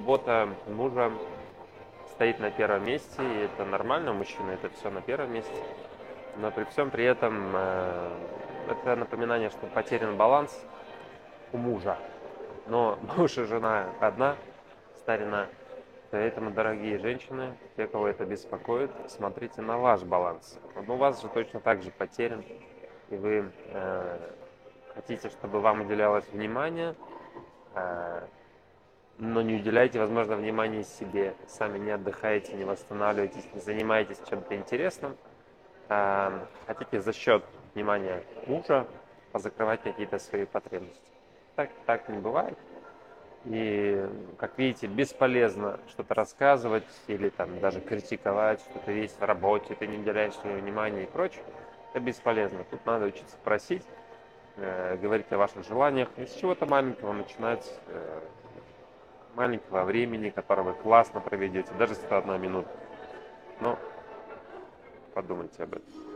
Работа мужа стоит на первом месте, и это нормально, у мужчины это все на первом месте. Но при всем при этом э, это напоминание, что потерян баланс у мужа. Но муж и жена одна, старина. Поэтому, дорогие женщины, те, кого это беспокоит, смотрите на ваш баланс. Он у вас же точно так же потерян, и вы э, хотите, чтобы вам уделялось внимание, э, но не уделяете, возможно, внимания себе. Сами не отдыхаете, не восстанавливаетесь, не занимаетесь чем-то интересным. Э, хотите за счет внимания мужа позакрывать какие-то свои потребности. Так, так не бывает. И, как видите, бесполезно что-то рассказывать или там даже критиковать, что ты весь в работе, ты не уделяешь свое внимание и прочее. Это бесполезно. Тут надо учиться просить, э, говорить о ваших желаниях. И с чего-то маленького начинать, э, маленького времени, которое вы классно проведете, даже если это одна минута. Но подумайте об этом.